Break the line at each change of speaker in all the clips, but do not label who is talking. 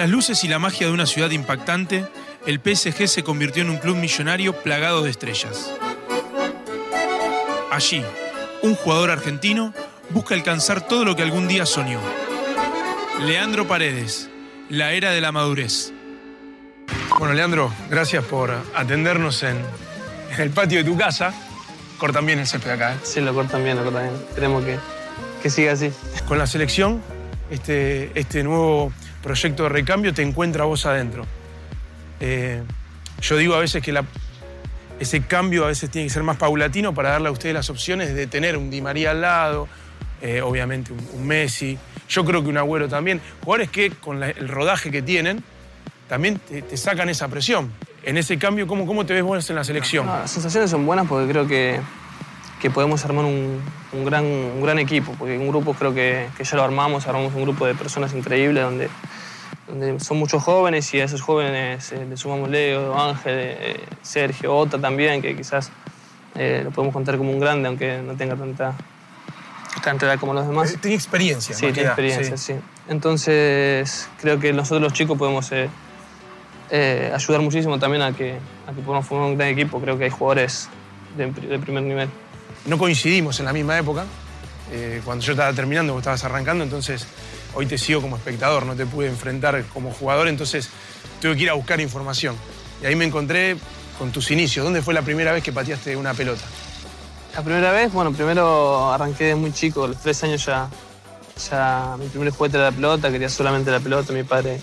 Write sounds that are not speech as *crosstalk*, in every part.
Las luces y la magia de una ciudad impactante, el PSG se convirtió en un club millonario plagado de estrellas. Allí, un jugador argentino busca alcanzar todo lo que algún día soñó. Leandro Paredes, la era de la madurez.
Bueno, Leandro, gracias por atendernos en, en el patio de tu casa. Cortan bien el césped acá, ¿eh?
Sí, lo cortan bien, lo cortan bien. Esperemos que, que siga así.
Con la selección, este, este nuevo proyecto de recambio te encuentra vos adentro. Eh, yo digo a veces que ese cambio a veces tiene que ser más paulatino para darle a ustedes las opciones de tener un Di María al lado, eh, obviamente un, Messi, yo creo que un Agüero también. Jugadores que con el rodaje que tienen también te, sacan esa presión. En ese cambio, ¿cómo, cómo te ves vos en la selección?
Las sensaciones son buenas porque creo que, que podemos armar un, un gran, un gran equipo, porque un grupo creo que, que ya lo armamos, armamos un grupo de personas increíbles donde, donde son muchos jóvenes y a esos jóvenes eh, le sumamos Leo, Ángel, eh, Sergio, Ota también, que quizás eh, lo podemos contar como un grande, aunque no tenga tanta, tanta edad como los demás.
Eh, Tiene experiencia.
Sí, tiene experiencia,
sí.
sí. Entonces, creo que nosotros los chicos podemos eh, ayudar muchísimo también a que, a que podamos formar un gran equipo. Creo que hay jugadores de, de primer nivel.
No coincidimos en la misma época. eh, cuando yo estaba terminando, vos estabas arrancando, entonces hoy te sigo como espectador, no te pude enfrentar como jugador, entonces tuve que ir a buscar información. Y ahí me encontré con tus inicios. ¿Dónde fue la primera vez que pateaste una pelota?
La primera vez, bueno, primero arranqué de muy chico, a los tres años ya, ya mi primer juguete era la pelota, quería solamente la pelota. Mi padre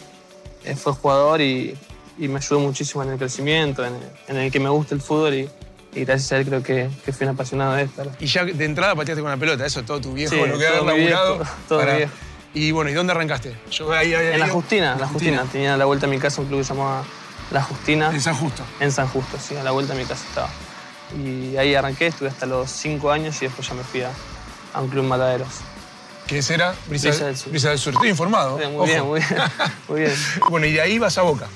eh, fue jugador y, me ayudó muchísimo en el crecimiento, en el, en el que me gusta el fútbol y, y gracias a él creo que, que fui un apasionado de esto.
Y ya de entrada pateaste con la pelota, eso todo tu viejo,
Sí,
lo que
todo mi viejo,
laburado.
todo mi viejo.
Y bueno, ¿y dónde arrancaste? Yo ahí había
En la Justina, en la Justina. Tenía a la vuelta a mi casa un club que se llamaba La Justina.
En San Justo.
En San Justo, sí, a la vuelta de mi casa estaba. Y ahí arranqué, estuve hasta los cinco años y después ya me fui a, a un club Mataderos.
¿Qué ese era? Brisa,
Brisa del Sur.
Brisa del Sur. Estoy informado.
Sí, muy
ojo.
bien, muy bien, muy *laughs* bien.
bueno, y de ahí vas a Boca.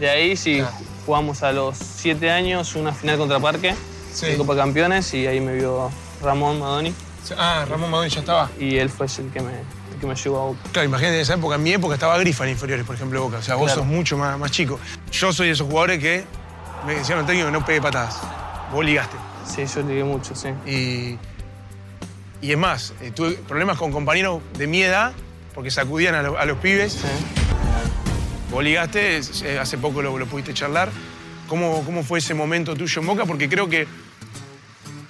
De ahí sí,
Claro.
Jugamos a los siete años una final contra Parque
Sí.
en Copa Campeones y ahí me vio Ramón Madoni
Ah, Ramón Madón ya estaba.
y él fue el que me, el que me llevó a Boca.
Claro, imagínate en esa época, en mi época estaba Grifa en inferiores, por ejemplo, Boca. O sea, vos
Claro.
sos mucho más, más chico. Yo soy de esos jugadores que me decían al técnico que no pegue patadas. Vos ligaste.
Sí, yo ligué mucho, sí.
Y, y es más, eh, tuve problemas con compañeros de mi edad porque sacudían a, lo- a los pibes.
sí.
Vos ligaste, eh, hace poco lo, lo pudiste charlar. ¿Cómo, ¿Cómo fue ese momento tuyo en Boca? Porque creo que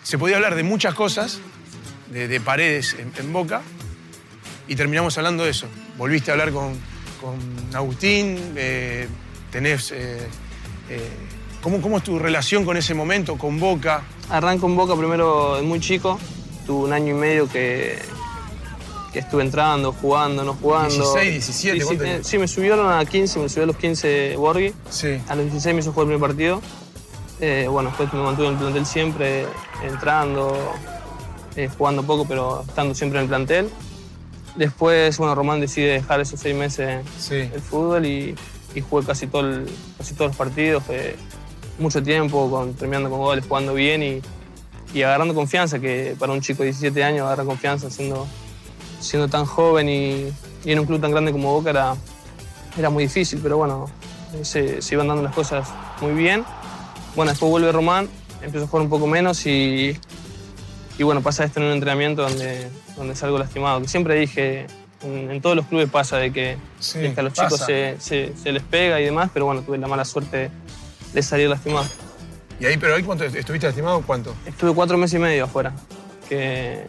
se podía hablar de muchas cosas, de, de paredes en, Boca, y terminamos hablando de eso. Volviste a hablar con, con Agustín, eh, tenés... eh, ¿cómo, ¿Cómo es tu relación con ese momento, con Boca?
Arranco en Boca primero muy chico. Tuve un año y medio que, que estuve entrando, jugando, no jugando.
16, 17,
Sí,
¿cuánto tenías?
sí, me subieron a 15, me subió a los 15 Borghi.
Sí.
A los 16 me hizo jugar el primer partido. Eh, bueno, después me mantuve en el plantel siempre, entrando, eh, jugando poco, pero estando siempre en el plantel. Después, bueno, Román decide dejar esos seis meses
Sí.
el fútbol y, y jugué casi, todo el- casi todos los partidos. Fue mucho tiempo, con, terminando con goles, jugando bien y, y agarrando confianza, que para un chico de 17 años agarrar confianza siendo, siendo tan joven y, y en un club tan grande como Boca era, era muy difícil, pero bueno, se, se iban dando las cosas muy bien. Bueno, después vuelve Román, empiezo a jugar un poco menos y, y bueno, pasa esto en un entrenamiento donde, donde salgo lastimado. Que siempre dije, en, en todos los clubes pasa de que,
Sí,
de que a los
pasa.
chicos se, se- se les pega y demás, pero bueno, tuve la mala suerte de salir lastimado.
¿Y ahí, pero ahí cuánto estuviste lastimado? ¿Cuánto?
Estuve cuatro meses y medio afuera, que,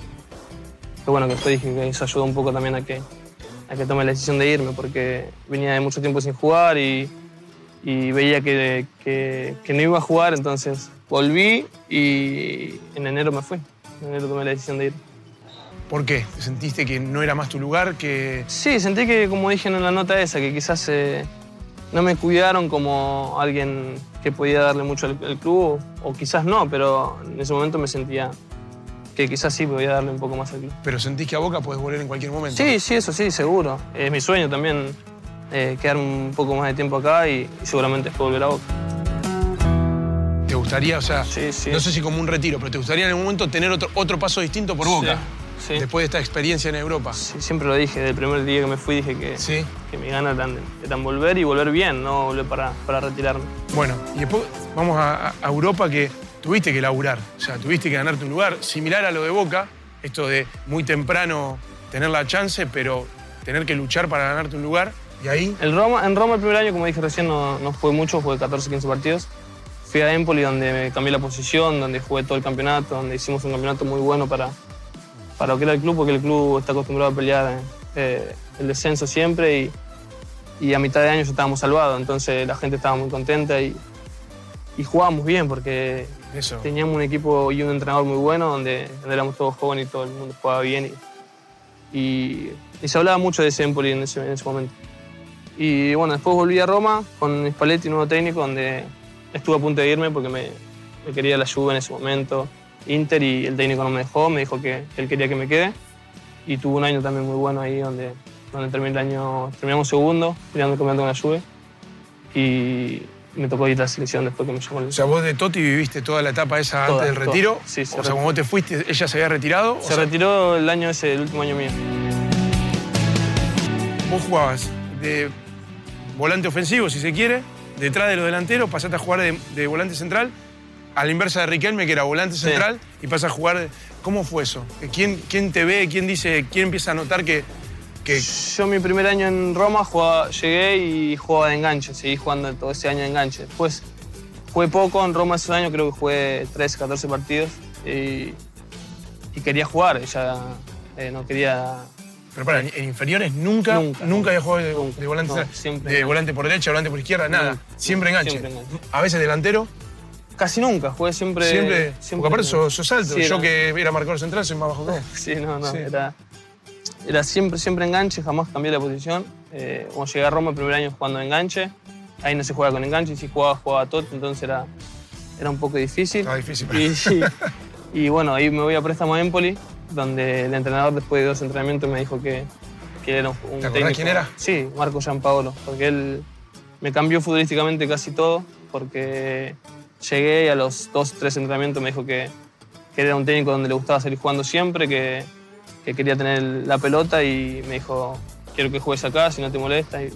que bueno, que después dije que eso ayudó un poco también a que, a que tome la decisión de irme, porque venía de mucho tiempo sin jugar y, y veía que, que- que no iba a jugar, entonces volví y en enero me fui. En enero tomé la decisión de ir.
¿Por qué? ¿Sentiste que no era más tu lugar? Que...
Sí, sentí que, como dije en la nota esa, que quizás eh, no me cuidaron como alguien que podía darle mucho al, al club, o quizás no, pero en ese momento me sentía que quizás sí podía darle un poco más club.
Pero sentís que a Boca podés volver en cualquier momento.
Sí, sí, eso sí, seguro. Es mi sueño también eh, quedarme un poco más de tiempo acá y, y seguramente después volver a Boca.
¿Te gustaría, o sea,
Sí, sí.
no sé si como un retiro, pero te gustaría en algún momento tener otro, otro paso distinto por Boca?
Sí.
después de esta experiencia en Europa.
Sí, siempre lo dije, desde el primer día que me fui dije que, que mi ganas eran, eran volver y volver bien, no volver para, para retirarme.
Bueno, y después vamos a, a Europa que tuviste que laburar, o sea, tuviste que ganarte un lugar, similar a lo de Boca, esto de muy temprano tener la chance, pero tener que luchar para ganarte un lugar. Y ahí,
El Roma, en Roma el primer año, como dije recién, no, no jugué mucho, jugué 14, 15 partidos. Fui a Empoli donde cambié la posición, donde jugué todo el campeonato, donde hicimos un campeonato muy bueno para, para lo que era el club, porque el club está acostumbrado a pelear eh, el descenso siempre y, y a mitad de año ya estábamos salvados, entonces la gente estaba muy contenta y, y jugábamos bien porque
eso.
teníamos un equipo y un entrenador muy bueno donde, donde éramos todos jóvenes y todo el mundo jugaba bien. Y, y, y se hablaba mucho de ese Empoli en ese, en ese momento. Y bueno, después volví a Roma con Spalletti, nuevo técnico, donde estuve a punto de irme porque me, me quería la Juve en ese momento. Inter y el técnico no me dejó, me dijo que, que él quería que me quede. Y tuve un año también muy bueno ahí donde, donde terminé el año, terminamos segundo, peleando el campeonato con la Juve. Y me tocó ir a la selección después que me llamó el...
O sea, vos de Totti viviste toda la etapa esa
Toda,
antes del
toda.
retiro.
Sí,
o
se
sea, cuando vos te fuiste, ella se había retirado. o
Se
sea,
retiró el año ese, el último año mío.
vos jugabas de volante ofensivo, si se quiere, detrás de los delanteros, pasaste a jugar de, de volante central, a la inversa de Riquelme, que era volante
Sí.
central, y pasas a jugar. de- ¿Cómo fue eso? ¿Quién, quién te ve? ¿Quién dice? ¿Quién empieza a notar que, que
Yo mi primer año en Roma jugaba- llegué y jugaba de enganche, seguí jugando todo ese año de enganche. Después jugué poco en Roma ese año, creo que jugué 13, 14 partidos y, y quería jugar, ya eh, no quería...
Pero para, en inferiores nunca, nunca,
Nunca,
había jugado de,
nunca.
de volante,
No, siempre
de volante por derecha, volante por izquierda, nada.
Nunca.
Siempre enganche.
Siempre enganche.
A veces delantero,
Casi nunca, jugué siempre...
siempre. porque aparte sos, sos alto.
Sí,
Yo
era-
que era marcador central soy más bajo que vos. *laughs*
Sí, no, no,
Sí.
Era, era siempre, siempre enganche, jamás cambié la posición. Eh, cuando llegué a Roma el primer año jugando enganche, ahí no se juega con enganche, y si jugaba, jugaba todo, entonces era, era un poco difícil.
Estaba difícil. *laughs*
Y, y bueno, ahí me voy a préstamo a Empoli, donde el entrenador después de dos entrenamientos me dijo que, que era un, un
¿Te
técnico.
quién era?
Sí, Marco Giampaolo, porque él me cambió futbolísticamente casi todo, porque llegué y a los dos, tres entrenamientos me dijo que, que era un técnico donde le gustaba salir jugando siempre, que, que quería tener la pelota y me dijo, quiero que juegues acá, si no te molesta. Y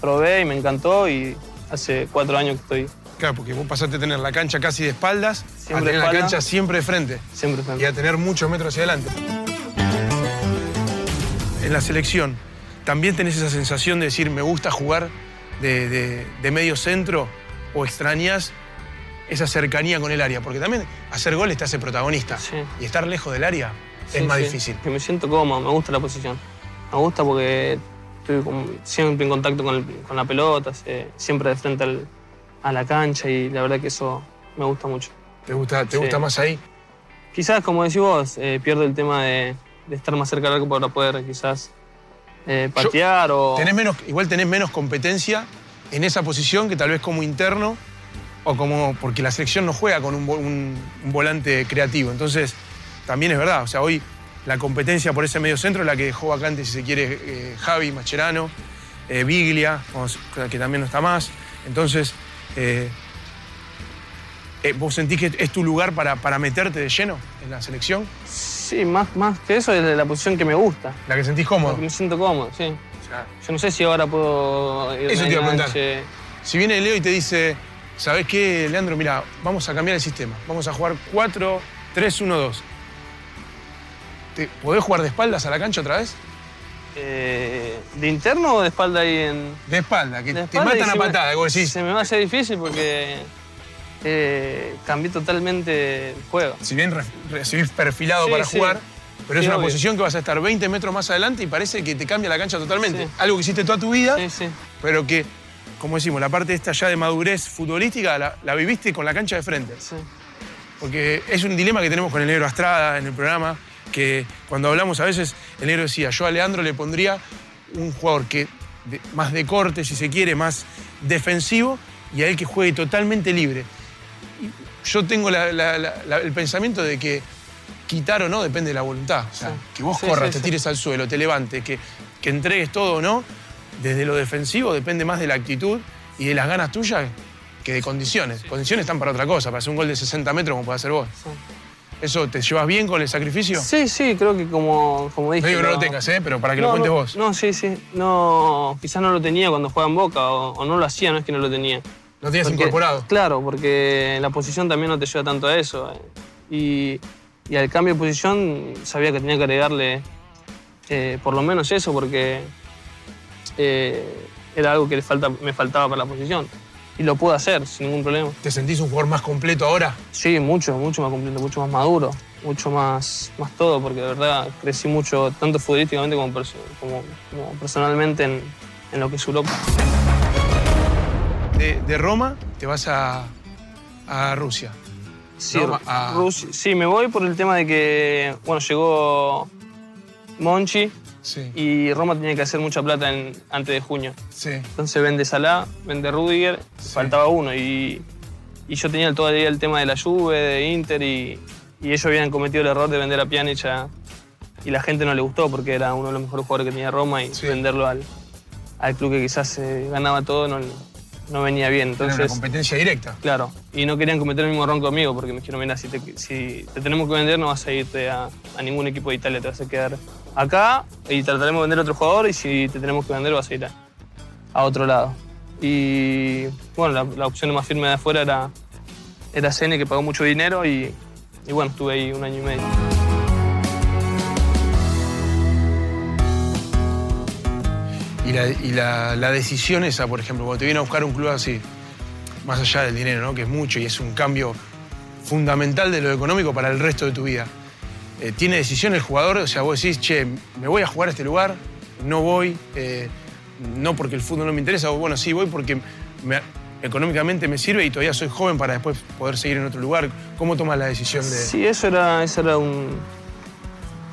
probé y me encantó y hace cuatro años que estoy
Claro, porque vos pasaste a tener la cancha casi de espaldas, a tener la cancha siempre de frente
siempre
y
frente.
a tener muchos metros hacia adelante. En la selección, ¿también tenés esa sensación de decir, me gusta jugar de, de- de medio centro o extrañas esa cercanía con el área? Porque también hacer goles te hace protagonista.
Sí.
Y estar lejos del área es más
sí.
difícil.
Que me siento cómodo, me gusta la posición. Me gusta porque estoy siempre en contacto con, el- con la pelota, siempre de frente al- a la cancha y la verdad que eso me gusta mucho.
¿Te gusta, te
Sí.
gusta más ahí?
Quizás, como decís vos, eh, pierdo el tema de, de estar más cerca del arco para poder quizás eh, patear o...
Tenés menos, igual tenés menos competencia en esa posición que tal vez como interno o como. porque la selección no juega con un- un volante creativo. Entonces, también es verdad. O sea, hoy la competencia por ese medio centro es la que dejó vacante, si se quiere, eh, Javi, Mascherano, eh, Biglia, que también no está más. Entonces, eh, eh, ¿vos sentís que es tu lugar para, para meterte de lleno en la selección?
Sí, más, más que eso es la posición que me gusta,
La que sentís
la
cómodo.
que me siento cómodo, sí.
O sea,
Yo no sé si ahora puedo
Eso te iba a preguntar. Si viene Leo y te dice, ¿sabes qué, Leandro? Mira, vamos a cambiar el sistema. Vamos a jugar 4, 3, 1, 2. ¿Te- ¿Podés jugar de espaldas a la cancha otra vez?
Eh, ¿De interno o de espalda ahí en...?
De espalda, que
de
te
espalda
matan a
me-
patada, que vos decís.
Se me va a hacer difícil porque eh, cambié totalmente el juego.
Si bien re- recibís perfilado
Sí,
para
sí.
jugar, pero
Sí,
es una
obvio.
posición que vas a estar 20 metros más adelante y parece que te cambia la cancha totalmente. Algo que hiciste toda tu vida,
Sí, sí.
pero que, como decimos, la parte esta ya de madurez futbolística la, la viviste con la cancha de frente.
sí.
Porque es un dilema que tenemos con el negro Astrada en el programa, que cuando hablamos a veces, el negro decía, yo a Leandro le pondría un jugador que de- más de corte, si se quiere, más defensivo, y a él que juegue totalmente libre. Y yo tengo la- la- la- la- el pensamiento de que quitar o no depende de la voluntad. O sea,
Sí.
que vos
Sí,
corras,
sí,
te tires al suelo, te levantes, que, que entregues todo o no, desde lo defensivo depende más de la actitud y de las ganas tuyas que de condiciones. Condiciones están para otra cosa, para hacer un gol de 60 metros como puede hacer vos. ¿Eso te llevas bien con el sacrificio?
Sí, sí, creo que como, como dije.
No digo que no lo tengas, ¿eh? Pero para que
no,
lo cuentes
no,
vos.
No, sí, sí. No, quizás no lo tenía cuando jugaba en Boca o, o no lo hacía, no es que no lo tenía.
Lo
Porque-
incorporado.
Claro, porque la posición también no te lleva tanto a eso. eh. Y, y al cambio de posición sabía que tenía que agregarle eh, por lo menos eso, porque eh, era algo que le falta, me faltaba para la posición. Y lo puedo hacer sin ningún problema.
¿Te sentís un jugador más completo ahora?
Sí, mucho, mucho más completo, mucho más maduro, mucho más, más todo, porque de verdad crecí mucho, tanto futbolísticamente como, perso- como, como personalmente en, en lo que es Europa.
De, de Roma te vas a, a Rusia.
Sí,
Roma, a-
Rusia- sí, me voy por el tema de que, bueno, llegó Monchi
Sí.
y Roma tenía que hacer mucha plata en- antes de junio.
Sí.
Entonces vende Salah, vende Rudiger,
Sí.
faltaba uno. Y, y yo tenía todavía el tema de la Juve, de Inter, y, y ellos habían cometido el error de vender a Pjanic a- y la gente no le gustó porque era uno de los mejores jugadores que tenía Roma y venderlo al, al club que quizás eh, ganaba todo no, no venía bien.
Era una
Entonces,
competencia directa.
claro, y no querían cometer el mismo error conmigo porque me dijeron, mira, si te, si te tenemos que vender no vas a irte a, a ningún equipo de Italia, te vas a quedar acá y trataremos de vender a otro jugador y si te tenemos que vender vas a ir a, a otro lado. Y bueno, la, la opción más firme de afuera era, era que pagó mucho dinero y, y bueno, estuve ahí un año y medio.
Y, la, decisión esa, por ejemplo, cuando te viene a buscar un club así, más allá del dinero, ¿no? que es mucho y es un cambio fundamental de lo económico para el resto de tu vida. Eh, ¿Tiene decisión el jugador? O sea, vos decís, che, me voy a jugar a este lugar, no voy, eh, no porque el fútbol no me interesa, o bueno, sí voy porque me- económicamente me sirve y todavía soy joven para después poder seguir en otro lugar. ¿Cómo tomas la decisión de...?
Sí, eso era, eso era un-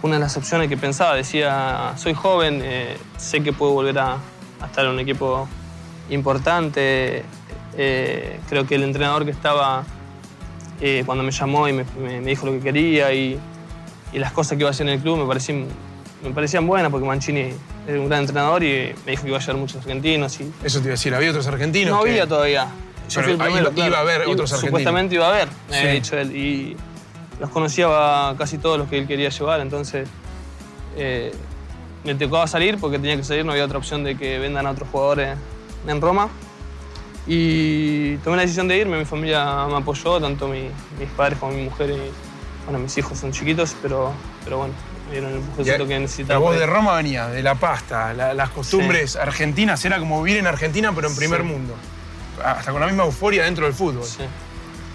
una de las opciones que pensaba. Decía, soy joven, eh, sé que puedo volver a, a estar en un equipo importante. Eh, creo que el entrenador que estaba eh, cuando me llamó y me, me- me dijo lo que quería y, y las cosas que iba a hacer en el club me parecían, me parecían buenas porque Mancini era un gran entrenador y me dijo que iba a llevar muchos argentinos. Y,
Eso te iba a decir, ¿había otros argentinos?
no
que-
había todavía. Yo fui el
ahí
primero,
iba- iba a haber otros argentinos.
Supuestamente iba a haber, me había
Sí.
dicho él. Y los conocía a casi todos los que él quería llevar, entonces eh, me tocaba salir porque tenía que salir, no había otra opción de que vendan a otros jugadores en Roma. Y tomé la decisión de irme, mi familia me apoyó, tanto mi- mis padres como mi mujer y bueno, mis hijos son chiquitos, pero, pero bueno, me dieron el empujoncito que necesitaba.
vos
para
de. Roma venía, de la pasta, la- las costumbres argentinas, era como vivir en Argentina pero en primer
Sí.
mundo. Hasta con la misma euforia dentro del fútbol.
Sí,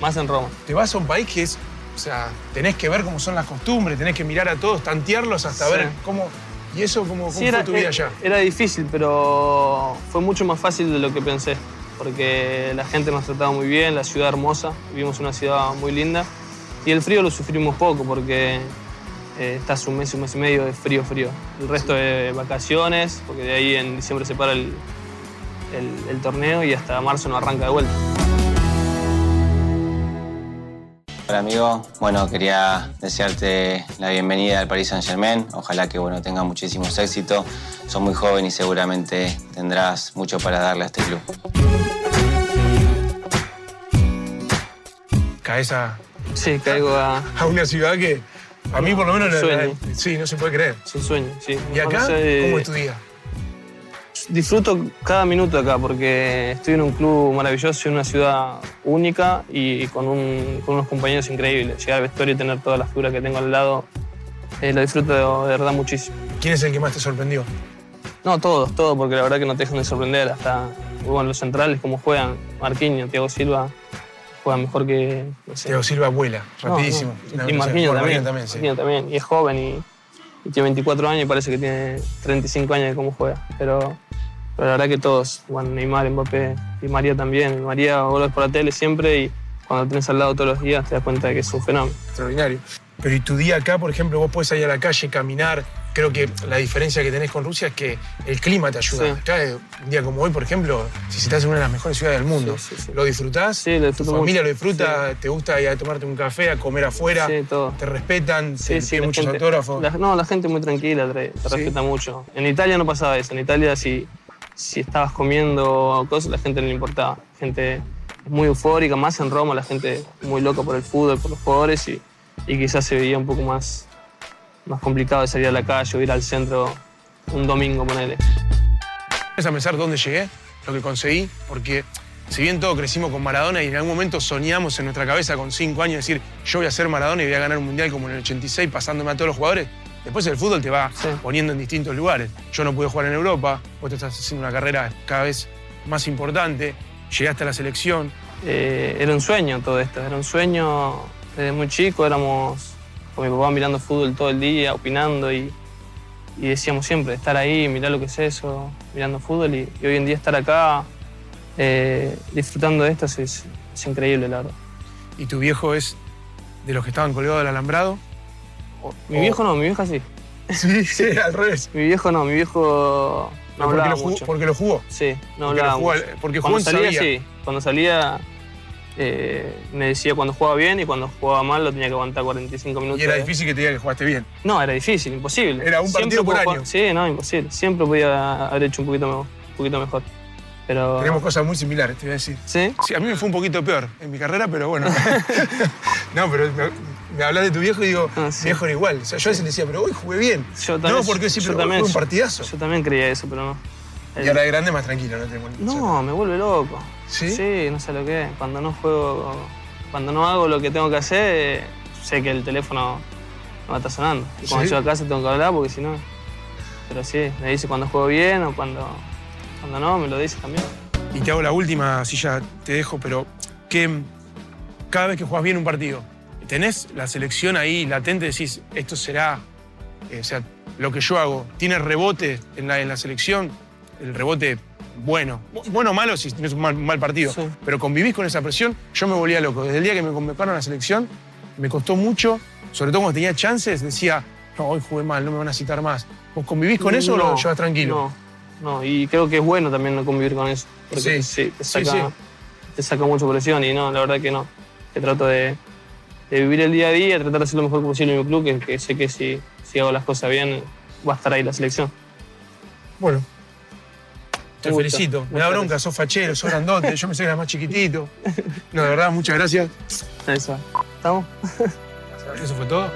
más en Roma.
Te vas a un país que es, o sea, tenés que ver cómo son las costumbres, tenés que mirar a todos, tantearlos hasta
Sí.
ver cómo... ¿Y eso cómo, cómo
Sí,
fue
era,
tu vida
era-
allá?
era difícil, pero fue mucho más fácil de lo que pensé, porque la gente nos trataba muy bien, la ciudad hermosa, vivimos una ciudad muy linda, y el frío lo sufrimos poco, porque eh, estás un mes, un mes y medio de frío, frío. El resto de vacaciones, porque de ahí en diciembre se para el, el- el torneo y hasta marzo no arranca de vuelta.
Hola amigo, bueno quería desearte la bienvenida al Paris Saint Germain, ojalá que bueno tengas muchísimos éxitos, sos muy joven y seguramente tendrás mucho para darle a este club.
Caes a,
Sí, caigo a...
a una ciudad que a mí por lo menos... la-
Sueño.
la- sí, no se puede creer.
Es un sueño, sí.
¿Y acá?
No sé,
¿Cómo es tu día?
Disfruto cada minuto acá porque estoy en un club maravilloso, en una ciudad única y con, un- con unos compañeros increíbles. Llegar al vestuario y tener toda la figura que tengo al lado, eh, lo disfruto de, de verdad muchísimo.
¿Quién es el que más te sorprendió?
No, todos, todos, porque la verdad que no te dejan de sorprender. Hasta bueno, los centrales, como juegan, Marquinhos, Thiago Silva, juegan mejor que. No sé.
Thiago Silva vuela,
No,
rapidísimo.
no.
Una
Y. Marquinhos también.
también, sí.
Marquinhos también. Y es joven y tiene 24 años y parece que tiene 35 años de cómo juega. Pero, pero la verdad que todos, bueno, Neymar, Mbappé y María también. María vos lo ves por la tele siempre y cuando lo tenés al lado todos los días te das cuenta de que es un fenómeno.
Extraordinario. Pero y tu día acá, por ejemplo, vos puedes salir a la calle, caminar. Creo que la diferencia que tenés con Rusia es que el clima te ayuda.
Sí.
Acá, un día como hoy, por ejemplo, si estás en una de las mejores ciudades del mundo,
Sí, sí.
¿lo disfrutás?
Sí, lo
¿Tu familia
mucho.
lo disfruta? ¿Te gusta ir a tomarte un café, a comer afuera?
Sí, todo.
¿Te respetan? ¿Te piden muchos
gente-
autógrafos?
la- no, la gente muy tranquila, te, respeta mucho. En Italia no pasaba eso. En Italia, si, si estabas comiendo cosas, la gente no le importaba. Gente muy eufórica, más en Roma, la gente muy loca por el fútbol, por los jugadores y, y quizás se veía un poco más, más complicado de salir a la calle o ir al centro un domingo, ponele.
Es a pensar dónde llegué, lo que conseguí, porque si bien todos crecimos con Maradona y en algún momento soñamos en nuestra cabeza con cinco años decir yo voy a ser Maradona y voy a ganar un mundial como en el 86 pasándome a todos los jugadores, después el fútbol te va
Sí.
poniendo en distintos lugares. Yo no pude jugar en Europa, vos te estás haciendo una carrera cada vez más importante, llegaste a la selección.
Eh, era un sueño todo esto, era un sueño desde muy chico, éramos con mi papá mirando fútbol todo el día, opinando y, y decíamos siempre, estar ahí, mirar lo que es eso, mirando fútbol y, y hoy en día estar acá eh, disfrutando de esto es, es increíble, la verdad.
Y tu viejo es de los que estaban colgados del alambrado.
Mi
O-
viejo no, mi vieja sí. *laughs*
Sí, sí, al revés.
Mi viejo no, mi viejo no
porque,
hablaba
lo jugó,
mucho.
porque lo jugó.
Sí, no
Porque,
hablaba
jugó,
mucho.
porque jugó
Cuando salía,
sabía.
sí. Cuando salía, eh, me decía cuando jugaba bien y cuando jugaba mal lo tenía que aguantar 45 minutos.
Y era difícil que te diga que jugaste bien.
No, era difícil, imposible.
Era un partido por año.
jugar- Sí, no, imposible. Siempre podía haber hecho un poquito, me- un poquito mejor. Pero.
Tenemos cosas muy similares, te voy a decir.
¿Sí?
Sí, a mí me fue un poquito peor en mi carrera, pero bueno. *laughs* no, pero me, me hablas de tu viejo y digo,
Ah, sí.
viejo era igual. O sea, yo a veces le decía, pero hoy jugué bien.
Yo también.
no, porque sí,
yo también,
fue un partidazo.
Yo también creía eso, pero no.
Y ahora de grande más tranquilo, no te molesta.
No, me vuelve loco.
¿Sí?
Sí, no sé lo que es. Cuando no juego, cuando no hago lo que tengo que hacer, sé que el teléfono no va a estar sonando. Y cuando
¿Sí?
llego a casa tengo que hablar porque si no. Pero sí, me dice cuando juego bien o cuando, cuando no, me lo dice también.
Y te hago la última, así ya te dejo, pero que cada vez que jugás bien un partido, tenés la selección ahí latente, decís, esto será, eh, o sea, lo que yo hago, tiene rebote en la, en la selección, el rebote bueno, Bu- bueno o malo si es un mal, partido,
Sí.
pero convivís con esa presión, yo me volvía loco. Desde el día que me convocaron a la selección, me costó mucho, sobre todo cuando tenía chances, decía, no, hoy jugué mal, no me van a citar más. ¿Vos convivís con eso o lo llevas tranquilo?
No, no, y creo que es bueno también no convivir con eso. Porque
Sí,
te,
sí,
saca,
sí.
te saca mucha presión y no, la verdad que no. Que trato de, de vivir el día a día, tratar de hacer lo mejor posible en mi club, que, que sé que si, si hago las cosas bien va a estar ahí la selección.
Bueno. Te
Me
felicito. Me da bronca, sos fachero, sos grandote. Yo pensé que eras más chiquitito. No, de verdad, muchas gracias.
Eso. ¿Estamos?
Eso fue todo.